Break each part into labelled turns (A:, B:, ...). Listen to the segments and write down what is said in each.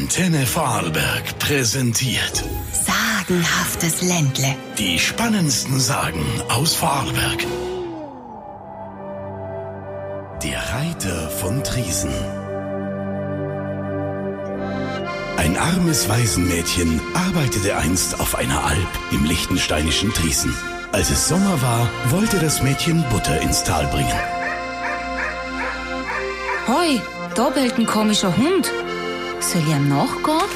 A: Antenne Vorarlberg präsentiert
B: Sagenhaftes Ländle.
A: die spannendsten Sagen aus Vorarlberg. Der Reiter von Triesen. Ein armes Waisenmädchen arbeitete einst auf einer Alp im liechtensteinischen Triesen. Als es Sommer war, wollte das Mädchen Butter ins Tal bringen.
C: Hoi, da bellt ein komischer Hund. Soll ich ihm nachgehen?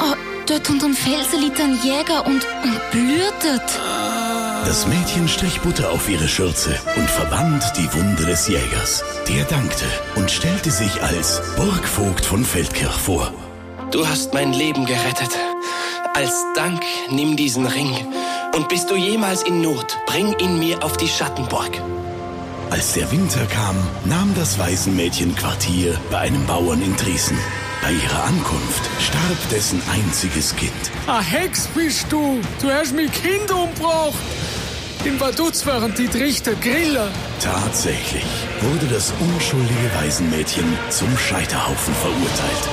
C: Oh, dort unter dem Felsen liegt ein Jäger und, und blühtet.
A: Das Mädchen strich Butter auf ihre Schürze und verband die Wunde des Jägers. Der dankte und stellte sich als Burgvogt von Feldkirch vor.
D: Du hast mein Leben gerettet. Als Dank nimm diesen Ring. Und bist du jemals in Not, bring ihn mir auf die Schattenburg.
A: Als der Winter kam, nahm das Waisenmädchen Quartier bei einem Bauern in Triesen. Bei ihrer Ankunft starb dessen einziges Kind.
E: Ein Hex bist du! Du hast mein Kind umgebracht! In Vaduz waren die Trichter Griller.
A: Tatsächlich wurde das unschuldige Waisenmädchen zum Scheiterhaufen verurteilt.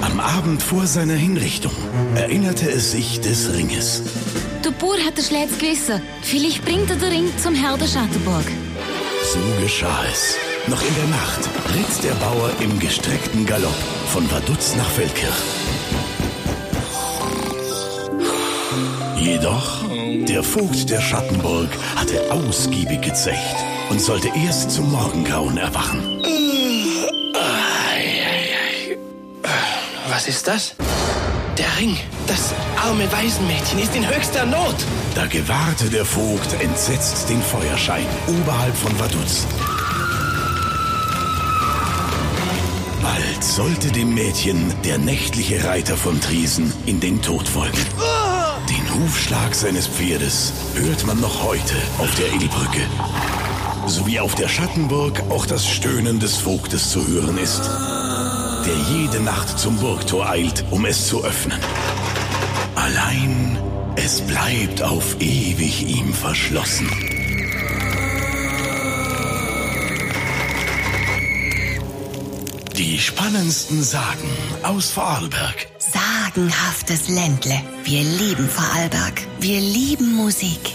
A: Am Abend vor seiner Hinrichtung erinnerte es sich des Ringes.
C: Der Bauer hat ein schlechtes Gewissen. Vielleicht bringt er den Ring zum Herr der Schattenburg.
A: So geschah es. Noch in der Nacht ritt der Bauer im gestreckten Galopp von Vaduz nach Feldkirch. Jedoch, der Vogt der Schattenburg hatte ausgiebig gezecht und sollte erst zum Morgengrauen erwachen.
D: Was ist das? Der Ring. Das arme Waisenmädchen ist in höchster Not.
A: Da gewahrte der Vogt entsetzt den Feuerschein oberhalb von Vaduz. Bald sollte dem Mädchen der nächtliche Reiter von Triesen in den Tod folgen. Den Hufschlag seines Pferdes hört man noch heute auf der Illbrücke. Sowie auf der Schattenburg auch das Stöhnen des Vogtes zu hören ist, der jede Nacht zum Burgtor eilt, um es zu öffnen. Allein es bleibt auf ewig ihm verschlossen. Die spannendsten Sagen aus Vorarlberg.
B: Sagenhaftes Ländle. Wir lieben Vorarlberg. Wir lieben Musik.